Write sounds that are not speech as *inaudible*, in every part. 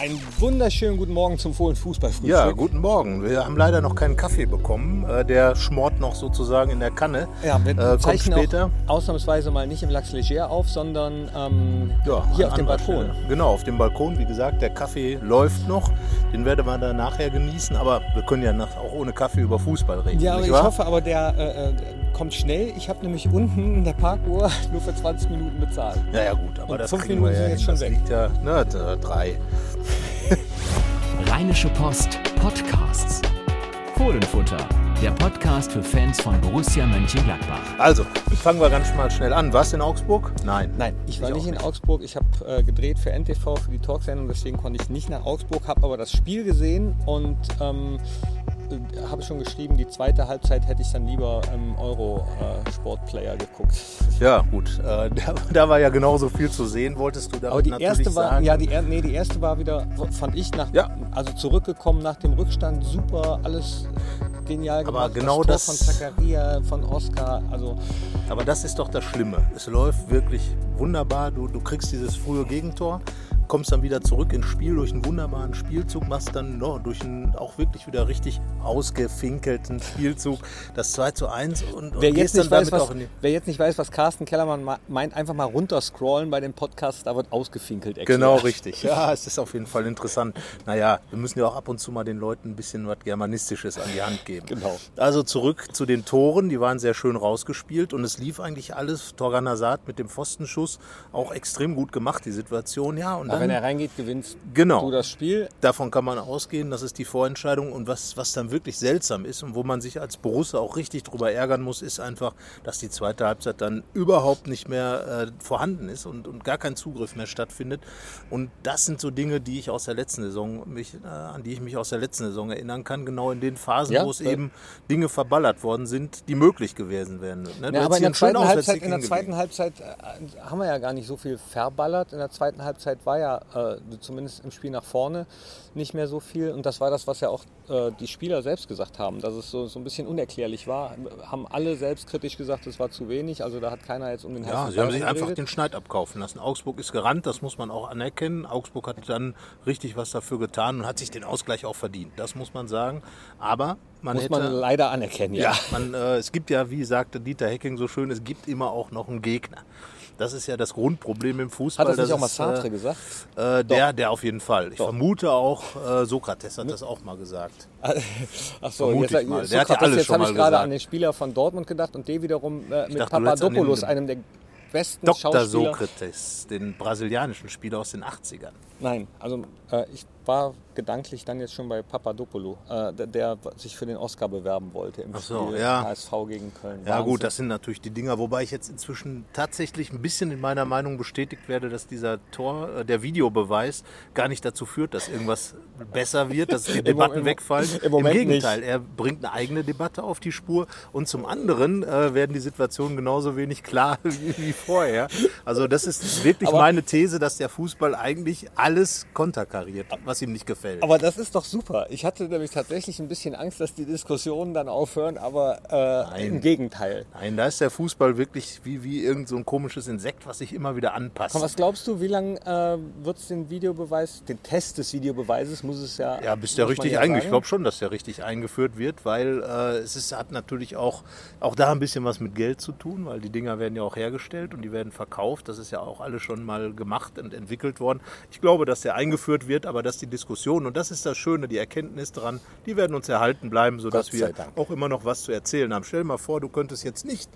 Einen wunderschönen guten Morgen zum Fohlen Fußballfrühstück. Ja, guten Morgen. Wir haben leider noch keinen Kaffee bekommen. Äh, Der schmort noch sozusagen in der Kanne. Ja, wir Äh, kommt später. ausnahmsweise mal nicht im Lax Leger auf, sondern ähm, Ja, hier auf dem Balkon. Stelle. Genau, auf dem Balkon. Wie gesagt, der Kaffee läuft noch. Den werden wir dann nachher genießen. Aber wir können ja nach, auch ohne Kaffee über Fußball reden. Ja, aber ich wahr? hoffe aber, der äh, äh, kommt schnell. Ich habe nämlich unten in der Parkuhr *laughs* nur für 20 Minuten bezahlt. Ja, ja, gut. Aber Und das fünf kriegen Minuten wir ja sind jetzt hin. schon das weg. Liegt ja, na, d- drei. *laughs* Rheinische Post Podcasts. Fohlenfutter, der Podcast für Fans von Borussia Mönchengladbach. Also, fangen wir ganz mal schnell an. Was in Augsburg? Nein. Nein, ich war nicht in nicht. Augsburg. Ich habe äh, gedreht für NTV, für die Talksendung, deswegen konnte ich nicht nach Augsburg, habe aber das Spiel gesehen und ähm, äh, habe schon geschrieben, die zweite Halbzeit hätte ich dann lieber im Euro-Sport-Player geguckt. *laughs* Ja, gut. Äh, *laughs* da, da war ja genauso viel zu sehen, wolltest du da Aber die erste war, sagen. ja, die, nee, die erste war wieder, fand ich, nach, Ja. also zurückgekommen nach dem Rückstand, super, alles genial Aber gemacht. genau das Tor das- von Zakaria, von Oscar, also Aber das ist doch das Schlimme. Es läuft wirklich wunderbar. Du, du kriegst dieses frühe Gegentor, kommst dann wieder zurück ins Spiel durch einen wunderbaren Spielzug, machst dann no, durch einen auch wirklich wieder richtig ausgefinkelten Spielzug das 2 zu 1 und, und Wer jetzt, dann nicht weiß, was, wer jetzt nicht weiß, was Carsten Kellermann ma- meint, einfach mal runterscrollen bei den Podcasts, da wird ausgefinkelt. erklärt. Genau, richtig. *laughs* Ja, es ist auf jeden Fall interessant. Naja, wir müssen ja auch ab und zu mal den Leuten ein bisschen was Germanistisches an die Hand geben. Genau. Also zurück zu den Toren, die waren sehr schön rausgespielt und es lief eigentlich alles. Torgan Hazard mit dem Pfostenschuss auch extrem gut gemacht, die Situation. Ja, und Aber dann, wenn er reingeht, gewinnst Genau. du das Spiel. davon kann man ausgehen, das ist die Vorentscheidung. Und was, was dann wirklich seltsam ist und wo man sich als Borussia auch richtig drüber ärgern muss, ist einfach, dass die zweite Halbzeit dann überhaupt nicht mehr äh, vorhanden ist und, und gar kein Zugriff mehr stattfindet. Und das sind so Dinge, die ich aus der letzten Saison, mich, äh, an die ich mich aus der letzten Saison erinnern kann, genau in den Phasen, Ja, wo es weil- eben Dinge verballert worden sind, die möglich gewesen wären. Ne? Ja, aber in der zweiten Halbzeit, in der zweiten. Halbzeit äh, haben wir ja gar nicht so viel verballert. In der zweiten Halbzeit war ja äh, zumindest im Spiel nach vorne nicht mehr so viel. Und das war das, was ja auch äh, die Spieler selbst gesagt haben, dass es so, so ein bisschen unerklärlich war. Haben alle selbstkritisch gesagt, es war zu wenig. Also da hat keiner jetzt um den Ja, heißen sie haben sich einfach geredet. den Schneid abkaufen lassen. Augsburg ist gerannt, das muss man auch anerkennen. Augsburg hat dann richtig was dafür getan und hat sich den Ausgleich auch verdient. Das muss man sagen. Aber man Muss hätte. man leider anerkennen, ja. ja, man, äh, es gibt ja, wie sagte Dieter Hecking so schön, es gibt immer auch noch einen Gegner. Das ist ja das Grundproblem im Fußball. Hat das nicht auch mal Sartre äh, gesagt? Äh, der, der auf jeden Fall. Ich Doch. vermute auch, äh, Sokrates hat das auch mal gesagt. *laughs* Ach so, Vermute jetzt, ich mal. Der hat ja alles jetzt habe ich gerade an den Spieler von Dortmund gedacht und der wiederum äh, mit dachte, den- Papadopoulos, einem der besten Dr. Schauspieler. Sokrates, den brasilianischen Spieler aus den 80ern. Nein, also äh, ich war gedanklich dann jetzt schon bei Papadopoulou, äh, der, der sich für den Oscar bewerben wollte im Ach so, Spiel ja. HSV gegen Köln. Ja Wahnsinn. gut, das sind natürlich die Dinger, wobei ich jetzt inzwischen tatsächlich ein bisschen in meiner Meinung bestätigt werde, dass dieser Tor, äh, der Videobeweis gar nicht dazu führt, dass irgendwas besser wird, dass die *laughs* Debatten im- wegfallen. im Moment Gegenteil, er bringt eine eigene Debatte auf die Spur und zum anderen äh, werden die Situationen genauso wenig klar *laughs* wie, wie vorher. Also das ist wirklich Aber- meine These, dass der Fußball eigentlich alles konterkariert, was ihm nicht gefällt. Aber das ist doch super. Ich hatte nämlich tatsächlich ein bisschen Angst, dass die Diskussionen dann aufhören, aber äh, im Gegenteil. Nein, da ist der Fußball wirklich wie, wie irgend so ein komisches Insekt, was sich immer wieder anpasst. Komm, was glaubst du, wie lange äh, wird es den Videobeweis, den Test des Videobeweises, muss es ja. Ja, bis der richtig ja eingeführt. Ich glaube schon, dass der richtig eingeführt wird, weil äh, es ist, hat natürlich auch, auch da ein bisschen was mit Geld zu tun, weil die Dinger werden ja auch hergestellt und die werden verkauft. Das ist ja auch alles schon mal gemacht und entwickelt worden. Ich glaube, dass der eingeführt wird, aber dass die Diskussion, und das ist das Schöne, die Erkenntnis daran, die werden uns erhalten bleiben, sodass wir Dank. auch immer noch was zu erzählen haben. Stell dir mal vor, du könntest jetzt nicht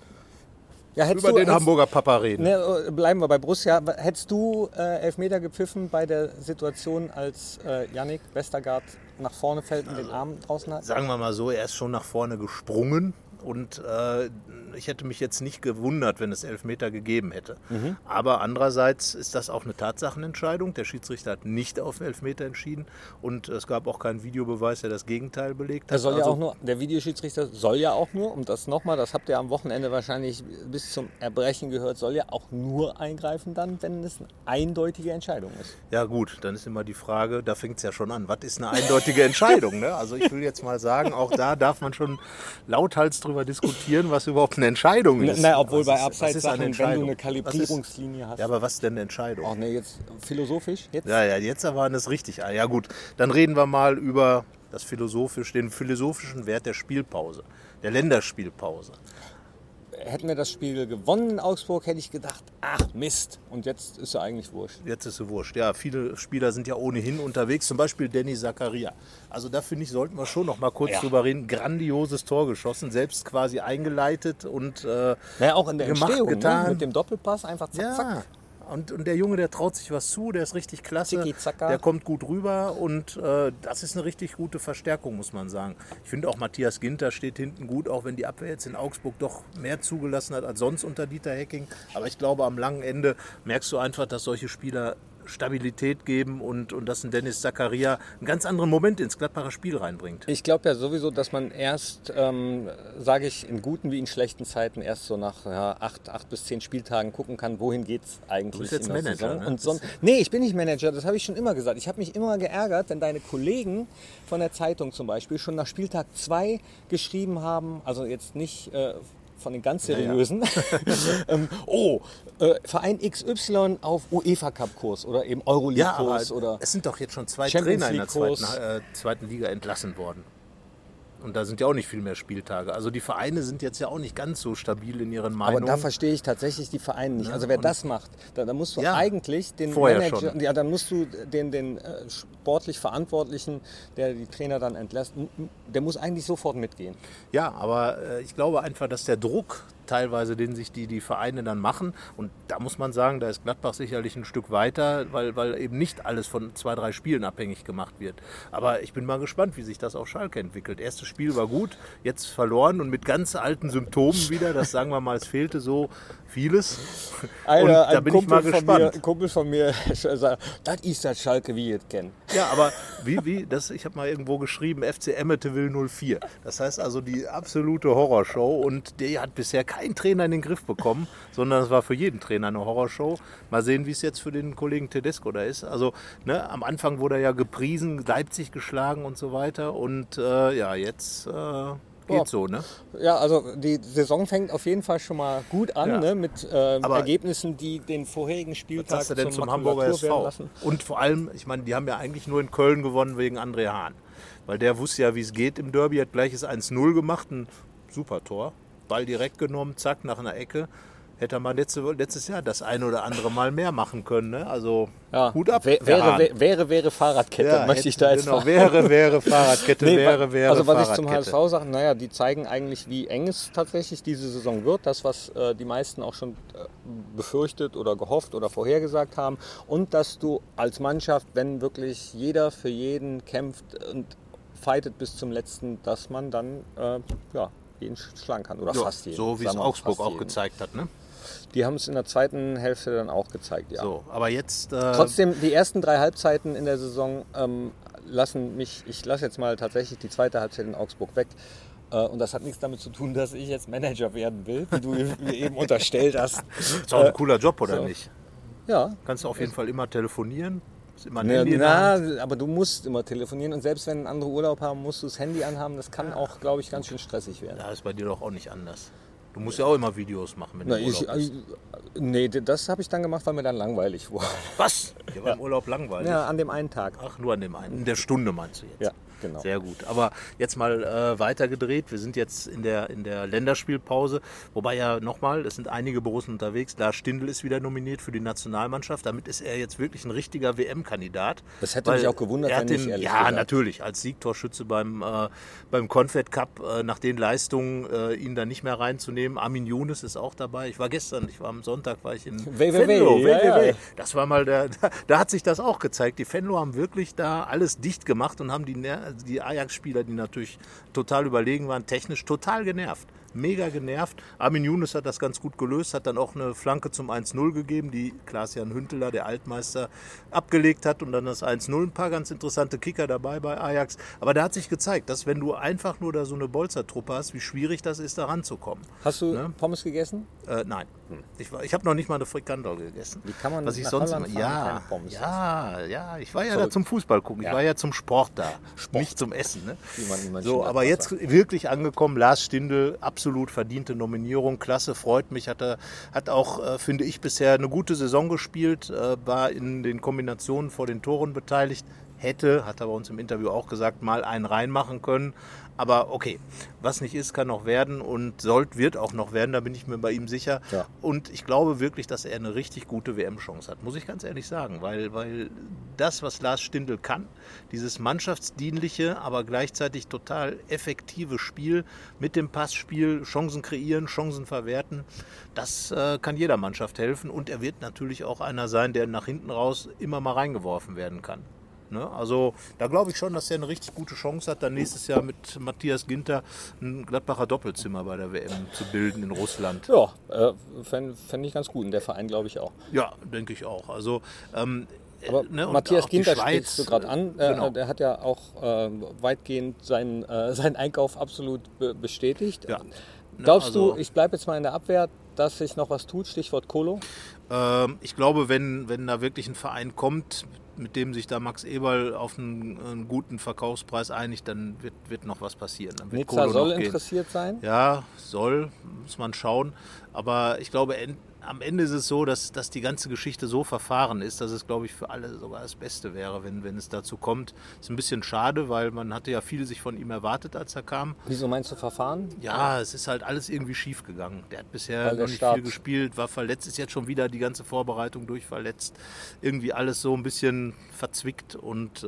Ja, über du, den hättest- Hamburger Papa reden. Ne, äh, bleiben wir bei Borussia. Hättest du äh, Elfmeter gepfiffen bei der Situation, als äh, Yannick Westergaard nach vorne fällt und den Arm draußen hat? sagen wir mal so, er ist schon nach vorne gesprungen und äh, ich hätte mich jetzt nicht gewundert, wenn es Elfmeter gegeben hätte. Mhm. Aber andererseits ist das auch eine Tatsachenentscheidung. Der Schiedsrichter hat nicht auf Elfmeter entschieden und es gab auch keinen Videobeweis, der das Gegenteil belegt hat. soll ja Also- auch nur, der Videoschiedsrichter soll ja auch nur, um das nochmal, das habt ihr am Wochenende wahrscheinlich bis zum Erbrechen gehört, soll ja auch nur eingreifen dann, wenn es eine eindeutige Entscheidung ist. Ja gut, dann ist immer die Frage, da fängt es ja schon an, was ist eine eindeutige Entscheidung? Ne? Also ich will jetzt mal sagen, auch da darf man schon lauthals drüber diskutieren, was überhaupt eine Entscheidung Na, ist. na, obwohl Was bei ist- was Abseits ist eine Sachen, wenn du Entscheidung? eine Kalibrierungslinie hast. Ja, aber was ist denn eine Entscheidung? Ach ne, jetzt philosophisch? Jetzt? Ja, ja, jetzt waren es richtig. Ah, Ja gut, dann reden wir mal über das philosophisch, den philosophischen Wert der Spielpause, der Länderspielpause. Hätten wir das Spiel gewonnen in Augsburg, hätte ich gedacht, ach Mist. Und jetzt ist ja eigentlich wurscht. Jetzt ist sie wurscht. Ja, viele Spieler sind ja ohnehin unterwegs, zum Beispiel Danny Zakaria. Also da finde ich, sollten wir schon noch mal kurz Ja. drüber reden. Grandioses Tor geschossen, selbst quasi eingeleitet und äh, Naja, auch in der Gemacht, Entstehung, getan. ne? mit dem Doppelpass einfach zack, ja. zack. Und, und der Junge, der traut sich was zu, der ist richtig klasse. Der kommt gut rüber und äh, das ist eine richtig gute Verstärkung, muss man sagen. Ich finde auch Matthias Ginter steht hinten gut, auch wenn die Abwehr jetzt in Augsburg doch mehr zugelassen hat als sonst unter Dieter Hecking. Aber ich glaube, am langen Ende merkst du einfach, dass solche Spieler Stabilität geben und, und dass ein Dennis Zakaria einen ganz anderen Moment ins Gladbacher Spiel reinbringt. Ich glaube ja sowieso, dass man erst, ähm, sage ich, in guten wie in schlechten Zeiten erst so nach ja, acht, acht bis zehn Spieltagen gucken kann, wohin geht es eigentlich bist jetzt Manager, ne? Und son nee, ich bin nicht Manager, das habe ich schon immer gesagt. Ich habe mich immer geärgert, wenn deine Kollegen von der Zeitung zum Beispiel schon nach Spieltag zwei geschrieben haben, also jetzt nicht... Äh, von den ganz seriösen. *laughs* ähm, oh, äh, Verein XY auf UEFA-Cup-Kurs oder eben Ja, aber Euroleague-Kurs oder. es sind doch jetzt schon zwei Champions Trainer in der zweiten, äh, zweiten Liga entlassen worden. Und da sind ja auch nicht viel mehr Spieltage. Also die Vereine sind jetzt ja auch nicht ganz so stabil in ihren Aber Meinungen. da verstehe ich tatsächlich die Vereine nicht. Also wer das macht, da, da musst du Ja, eigentlich den vorher Manager, schon. ja, dann musst du den, den äh, sportlich Verantwortlichen, der die Trainer dann entlässt, der muss eigentlich sofort mitgehen. Ja, aber äh, ich glaube einfach, dass der Druck teilweise, den sich die, die Vereine dann machen, und da muss man sagen, da ist Gladbach sicherlich ein Stück weiter, weil, weil eben nicht alles von zwei, drei Spielen abhängig gemacht wird. Aber ich bin mal gespannt, wie sich das auf Schalke entwickelt. Erstes Spiel war gut, jetzt verloren und mit ganz alten Symptomen wieder. Das sagen wir mal, es fehlte so vieles. und da bin ich mal gespannt. mir, ein Kumpel von mir *laughs* sagt, das ist das Schalke, wie ihr es kennt. Ja, aber wie, wie, das, ich habe mal irgendwo geschrieben, FC Emmeteville 04. Das heißt also die absolute Horrorshow und der hat bisher keinen Trainer in den Griff bekommen, sondern es war für jeden Trainer eine Horrorshow. Mal sehen, wie es jetzt für den Kollegen Tedesco da ist. Also ne, am Anfang wurde er ja gepriesen, Leipzig geschlagen und so weiter und äh, ja, jetzt äh, geht Ja. so, ne? Ja, also die Saison fängt auf jeden Fall schon mal gut an, Ja. ne, mit äh, Ergebnissen, die den vorherigen Was Spieltag sagst du denn zur zum Hamburger SV? lassen. Und vor allem, ich meine, die haben ja eigentlich nur in Köln gewonnen wegen André Hahn. Weil der wusste ja, wie es geht im Derby, hat gleiches 1-0 gemacht, ein super Tor. Ball direkt genommen, zack, nach einer Ecke. Hätte er mal letzte, letztes Jahr das eine oder andere Mal mehr machen können. Ne? Also Ja, Hut ab. Wäre, wäre, wäre, wäre Fahrradkette, Ja, möchte ich da hätte- jetzt genau. Wäre, wäre Fahrradkette, *laughs* Nee, wäre, wäre also was ich zum. HSV sage, naja, die zeigen eigentlich, wie eng es tatsächlich diese Saison wird. Das, was äh, die meisten auch schon äh, befürchtet oder gehofft oder vorhergesagt haben. Und dass du als Mannschaft, wenn wirklich jeder für jeden kämpft und fightet bis zum letzten, dass man dann äh, ja, jeden schlagen kann. Oder Ja, fast jeden. so wie es Augsburg auch jeden. gezeigt hat. Ne? Die haben es in der zweiten Hälfte dann auch gezeigt, ja. So, aber jetzt. Äh, Trotzdem, die ersten drei Halbzeiten in der Saison ähm, lassen mich, ich lasse jetzt mal tatsächlich die zweite Halbzeit in Augsburg weg. Äh, und das hat nichts damit zu tun, dass ich jetzt Manager werden will, wie du mir *laughs* eben unterstellt hast. ist auch ein cooler Job, oder so. nicht? Ja. Kannst du auf jeden Fall immer telefonieren. Ist immer ein Na, Handy aber du musst immer telefonieren und selbst wenn andere Urlaub haben, musst du das Handy anhaben. Das kann auch, glaube ich, ganz schön stressig werden. Ja, ist bei dir doch auch nicht anders. Du musst ja auch immer Videos machen, wenn Na, du im ich, Urlaub bist. äh, nee, das habe ich dann gemacht, weil mir dann langweilig wurde. Was? *laughs* Dir war im Urlaub langweilig. Ja, an dem einen Tag. Ach, nur an dem einen. In der Stunde meinst du jetzt? Ja, genau. Sehr gut. Aber jetzt mal äh, weitergedreht. Wir sind jetzt in der, in der Länderspielpause. Wobei ja nochmal, es sind einige Borussen unterwegs. Lars Stindl ist wieder nominiert für die Nationalmannschaft. Damit ist er jetzt wirklich ein richtiger WM-Kandidat. Das hätte mich auch gewundert, er wenn hat den, ehrlich Ja, gesagt. natürlich. Als Siegtorschütze beim, äh, beim Confed Cup äh, nach den Leistungen äh, ihn da nicht mehr reinzunehmen. Armin Younes ist auch dabei. Ich war gestern, ich war am Sonntag, war ich in Weh, ja, ja. Das war mal der, da, hat sich das auch gezeigt. Die Fenlo haben wirklich da alles dicht gemacht und haben die, die Ajax-Spieler, die natürlich total überlegen waren, technisch total genervt. Mega genervt. Armin Younes hat das ganz gut gelöst, hat dann auch eine Flanke zum 1-0 gegeben, die Klaas-Jan Hünteler, der Altmeister, abgelegt hat und dann das 1-0. Ein paar ganz interessante Kicker dabei bei Ajax. Aber da hat sich gezeigt, dass wenn du einfach nur da so eine Bolzertruppe hast, wie schwierig das ist, da ranzukommen. Hast du Ne? Pommes gegessen? Äh, nein. Ich, war- ich habe noch nicht mal eine Frikandel gegessen. Wie kann man Was ich sonst fahren, ja, keine Pommes ja, ja, ich war ja da Verrückt. zum Fußball gucken, ich Ja. war ja zum Sport da, nicht zum Essen. Ne? Wie man in So, Mönchengladbach aber jetzt wirklich angekommen, Lars Stindl, absolut verdiente Nominierung, klasse, freut mich, hat er, hat auch, äh, finde ich, bisher eine gute Saison gespielt, äh, war in den Kombinationen vor den Toren beteiligt, hätte, hat er bei uns im Interview auch gesagt, mal einen reinmachen können. Aber okay, was nicht ist, kann noch werden und sollt, wird auch noch werden, da bin ich mir bei ihm sicher. Ja. Und ich glaube wirklich, dass er eine richtig gute WM-Chance hat, muss ich ganz ehrlich sagen, weil, weil das, was Lars Stindl kann, dieses mannschaftsdienliche, aber gleichzeitig total effektive Spiel mit dem Passspiel, Chancen kreieren, Chancen verwerten, das äh, kann jeder Mannschaft helfen und er wird natürlich auch einer sein, der nach hinten raus immer mal reingeworfen werden kann. Ne? Also da glaube ich schon, dass er eine richtig gute Chance hat, dann nächstes Jahr mit Matthias Ginter ein Gladbacher Doppelzimmer bei der WM zu bilden in Russland. Ja, äh, fände fänd ich ganz gut. Und der Verein glaube ich auch. Ja, denke ich auch. Also, ähm, Aber ne, Matthias Ginter sprichst du gerade an. Äh, genau. Der hat ja auch äh, weitgehend seinen, äh, *laughs* seinen Einkauf absolut be bestätigt. Ja. Glaubst also- du, ich bleibe jetzt mal in der Abwehr, dass sich noch was tut? Stichwort Kolo. Ähm, ich glaube, wenn, wenn da wirklich ein Verein kommt, mit dem sich da Max Eberl auf einen, einen guten Verkaufspreis einigt, dann wird, wird noch was passieren. Dann wird Nizza soll interessiert sein. Ja, soll, muss man schauen. Aber ich glaube, en- am Ende ist es so, dass, dass die ganze Geschichte so verfahren ist, dass es, glaube ich, für alle sogar das Beste wäre, wenn, wenn es dazu kommt. Ist ein bisschen schade, weil man hatte ja viel sich von ihm erwartet, als er kam. Wieso meinst du Verfahren? Ja, es ist halt alles irgendwie schief gegangen. Der hat bisher der noch nicht Start- viel gespielt, war verletzt, ist jetzt schon wieder die ganze Vorbereitung durchverletzt. Irgendwie alles so ein bisschen verzwickt und äh,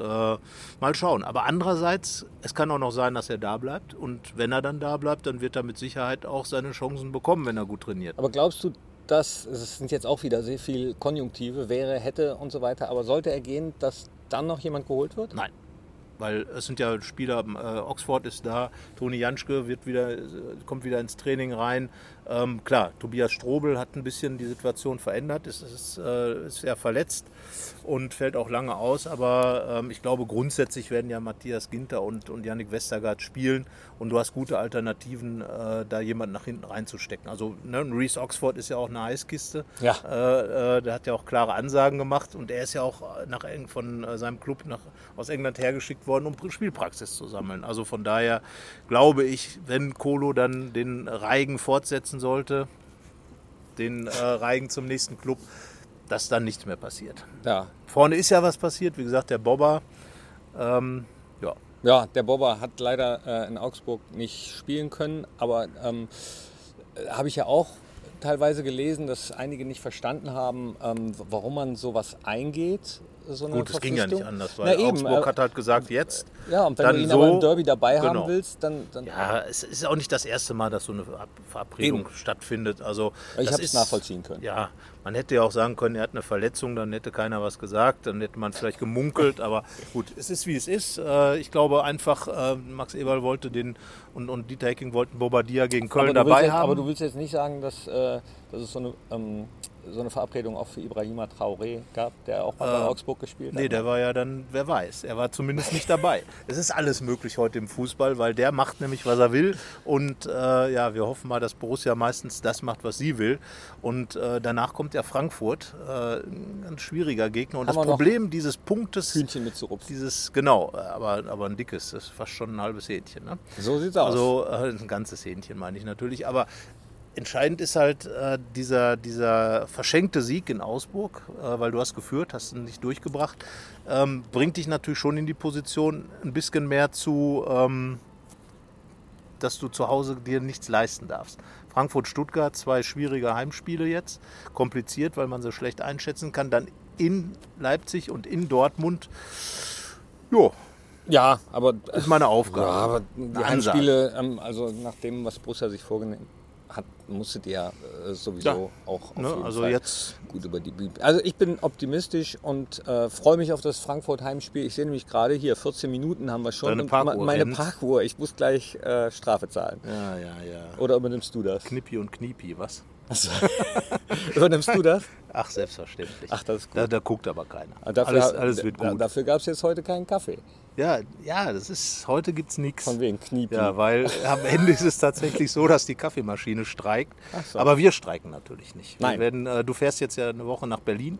mal schauen. Aber andererseits, es kann auch noch sein, dass er da bleibt. Und wenn er dann da bleibt, dann wird er mit Sicherheit auch seine Chancen bekommen, wenn er gut trainiert. Aber glaubst du, dass, es sind jetzt auch wieder sehr viel Konjunktive, wäre, hätte und so weiter, aber sollte er gehen, dass dann noch jemand geholt wird? Nein. Weil es sind ja Spieler, äh, Oxford ist da, Toni Janschke wird wieder, äh, kommt wieder ins Training rein. Ähm, klar, Tobias Strobel hat ein bisschen die Situation verändert, ist, ist, äh, ist ja verletzt und fällt auch lange aus. Aber ähm, ich glaube, grundsätzlich werden ja Matthias Ginter und, und Yannick Westergaard spielen und du hast gute Alternativen, äh, da jemanden nach hinten reinzustecken. Also ne, Reese Oxford ist ja auch eine Eiskiste. Ja. Äh, äh, der hat ja auch klare Ansagen gemacht und er ist ja auch nach, von äh, seinem Club nach, aus England hergeschickt worden, um Spielpraxis zu sammeln. Also von daher glaube ich, wenn Kolo dann den Reigen fortsetzen sollte, den äh, Reigen zum nächsten Club, dass dann nichts mehr passiert. Ja. Vorne ist ja was passiert, wie gesagt, der Bobber. Ähm, ja, Ja, der Bobber hat leider äh, in Augsburg nicht spielen können, aber ähm, äh, habe ich ja auch teilweise gelesen, dass einige nicht verstanden haben, ähm, warum man sowas eingeht. So eine gut, es ging ja nicht anders, weil Na eben, Augsburg äh, hat halt gesagt, jetzt. Ja, und wenn du ihn so, aber im Derby dabei genau. haben willst, dann, dann Ja, es ist auch nicht das erste Mal, dass so eine Ver- Verabredung Eben. stattfindet. Also Ich hab's ist- nachvollziehen können. Ja, man hätte ja auch sagen können, er hat eine Verletzung, dann hätte keiner was gesagt, dann hätte man vielleicht gemunkelt, aber gut, es ist wie es ist. Äh, Ich glaube einfach, äh, Max Eberl wollte den und, und Dieter Hecking wollten Bobadilla gegen Köln dabei jetzt, haben. aber du willst jetzt nicht sagen, dass, dass es so eine, ähm, so eine Verabredung auch für Ibrahima Traoré gab, der auch mal bei Äh, Augsburg gespielt Nee, hat. der war ja dann, wer weiß, er war zumindest nicht dabei. *laughs* Es ist alles möglich heute im Fußball, weil der macht nämlich, was er will. Und äh, ja, wir hoffen mal, dass Borussia meistens das macht, was sie will. Und äh, danach kommt ja Frankfurt, äh, ein ganz schwieriger Gegner. Und Haben das Problem dieses Punktes, Hühnchen mitzurupfen. dieses, genau, aber, aber ein dickes, das ist fast schon ein halbes Hähnchen. Ne? So sieht's aus. Also äh, ein ganzes Hähnchen meine ich natürlich. Aber entscheidend ist halt äh, dieser, dieser verschenkte Sieg in Augsburg, äh, weil du hast geführt, hast ihn nicht durchgebracht, ähm, bringt dich natürlich schon in die Position, ein bisschen mehr zu, ähm, dass du zu Hause dir nichts leisten darfst. Frankfurt-Stuttgart, zwei schwierige Heimspiele jetzt, kompliziert, weil man sie schlecht einschätzen kann. Dann in Leipzig und in Dortmund. Jo, ja, aber ist meine Aufgabe. Ja, aber die Ansage. Heimspiele, ähm, also nach dem, was Borussia sich vorgenommen hat, musstet ihr äh, sowieso Ja, auch auf Ne? jeden Also Fall jetzt gut über die Bühne. Also ich bin optimistisch und äh, freue mich auf das Frankfurt-Heimspiel. Ich sehe nämlich gerade hier, 14 Minuten haben wir schon. Deine Parkuhr meine rennt. Parkuhr, ich muss gleich äh, Strafe zahlen. Ja, ja, ja. Oder übernimmst du das? Knippi und Kniepi, was? *laughs* übernimmst du das? Ach, selbstverständlich. Ach, das ist gut. Da, da guckt aber keiner. Ah, Dafür, alles, alles wird da- gut. Dafür gab es jetzt heute keinen Kaffee. Ja, ja, das ist, heute gibt es nichts. Von wegen Kniepi. Ja, weil *laughs* am Ende ist es tatsächlich so, dass die Kaffeemaschine streikt. Ach so. Aber wir streiken natürlich nicht. Nein. Werden, äh, du fährst jetzt ja eine Woche nach Berlin.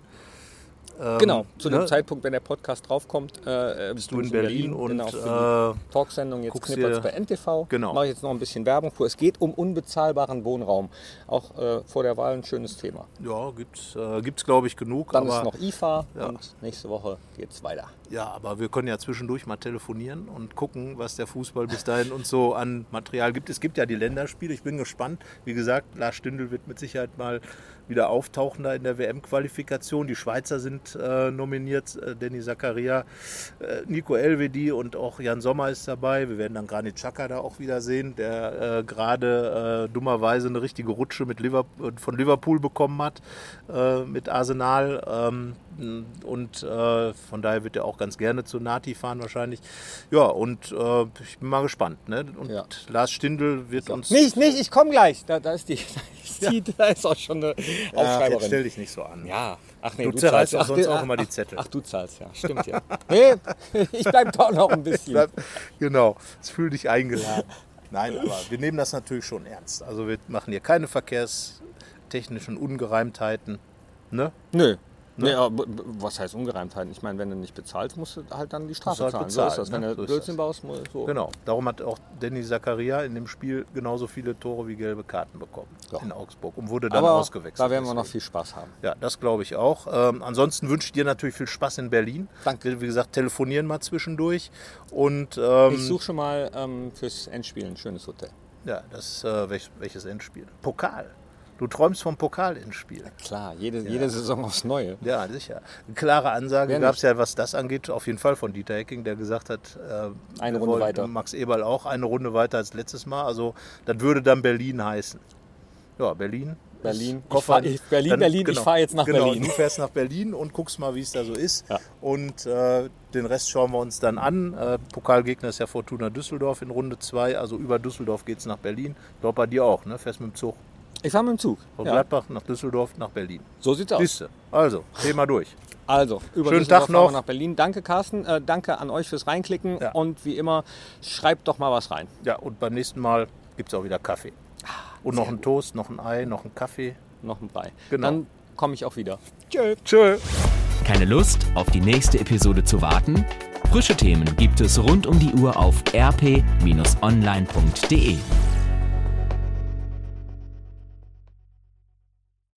Ähm, Genau, zu dem ne? Zeitpunkt, wenn der Podcast draufkommt, äh, Bist du in Berlin und, genau, für äh, die Talksendung jetzt Knippert's dir- bei NTV. Genau. Mache ich jetzt noch ein bisschen Werbung für. Es geht um unbezahlbaren Wohnraum. Auch äh, vor der Wahl ein schönes Thema. Ja, gibt's, äh, gibt's glaube ich genug. Dann aber, ist noch IFA Ja. und nächste Woche geht's weiter. Ja, aber wir können ja zwischendurch mal telefonieren und gucken, was der Fußball bis dahin uns so an Material gibt. Es gibt ja die Länderspiele. Ich bin gespannt. Wie gesagt, Lars Stindl wird mit Sicherheit mal wieder auftauchen da in der WM-Qualifikation. Die Schweizer sind äh, nominiert, äh, Danny Zakaria, äh, Nico Elvedi und auch Jan Sommer ist dabei. Wir werden dann Granit Xhaka da auch wieder sehen, der äh, gerade äh, dummerweise eine richtige Rutsche mit Liverpool, von Liverpool bekommen hat, äh, mit Arsenal. Ähm, und äh, von daher wird er auch ganz gerne zu Nati fahren wahrscheinlich. Ja, und äh, ich bin mal gespannt. Ne? Und Ja. Lars Stindl wird uns... Nicht, nicht, ich komme gleich. Da, da, ist die, *laughs* da, ist die, da ist auch schon eine Ach, jetzt Aufschreiberin. stell dich nicht so an. Ja, ach nee, Du zerreißt zahlst. auch sonst du- auch immer die Zettel. Ach, du zahlst, ja. Stimmt ja. *laughs* Nee, ich bleib doch noch ein bisschen. Bleib, genau, es fühl dich eingeladen. Nein, aber wir nehmen das natürlich schon ernst. Also wir machen hier keine verkehrstechnischen Ungereimtheiten. Ne? Nö. B- b- was heißt Ungereimtheiten? Ich meine, wenn du nicht bezahlst, musst du halt dann die Strafe halt zahlen. so ist bezahlen, das. Wenn ne? du So Blödsinn baust, muss so. Genau. Darum hat auch Danny Zakaria in dem Spiel genauso viele Tore wie gelbe Karten bekommen Ja. in Augsburg und wurde dann Aber ausgewechselt. da werden wir noch viel Spaß haben. Ja, das glaube ich auch. Ähm, ansonsten wünsche ich dir natürlich viel Spaß in Berlin. Danke. Wie gesagt, telefonieren mal zwischendurch. Und ähm, Ich suche schon mal ähm, fürs Endspiel ein schönes Hotel. ja, das äh, welch, welches Endspiel? Pokal. Du träumst vom Pokal-Endspiel. Klar, jede, jede Saison aufs Neue. Ja, sicher. Eine klare Ansage gab es ja, was das angeht, auf jeden Fall von Dieter Hecking, der gesagt hat, äh, Eine Runde weiter. Max Eberl auch eine Runde weiter als letztes Mal. Also das würde dann Berlin heißen. Ja, Berlin. Berlin. Ich Koffer, fahr- ich- Berlin, Berlin, ich fahr jetzt nach genau, Berlin. Du fährst nach Berlin und guckst mal, wie es da so ist. Ja. Und äh, den Rest schauen wir uns dann an. Äh, Pokalgegner ist ja Fortuna Düsseldorf in Runde 2. Also über Düsseldorf geht es nach Berlin. Ich glaube bei dir auch, ne? Fährst mit dem Zug Ich fahre mit dem Zug. von Ja. Gladbach nach Düsseldorf nach Berlin. So sieht's aus. Siehste. Also, Thema durch. Also, über Schönen Düsseldorf Tag noch. nach Berlin. Danke, Carsten. Äh, danke an euch fürs Reinklicken. Ja. Und wie immer, schreibt doch mal was rein. Ja, und beim nächsten Mal gibt es auch wieder Kaffee. Und noch einen Toast, noch ein Ei, noch einen Kaffee. Noch ein Brei. Genau. Dann komme ich auch wieder. Tschö. Tschö. Keine Lust, auf die nächste Episode zu warten? Frische Themen gibt es rund um die Uhr auf rp-online.de.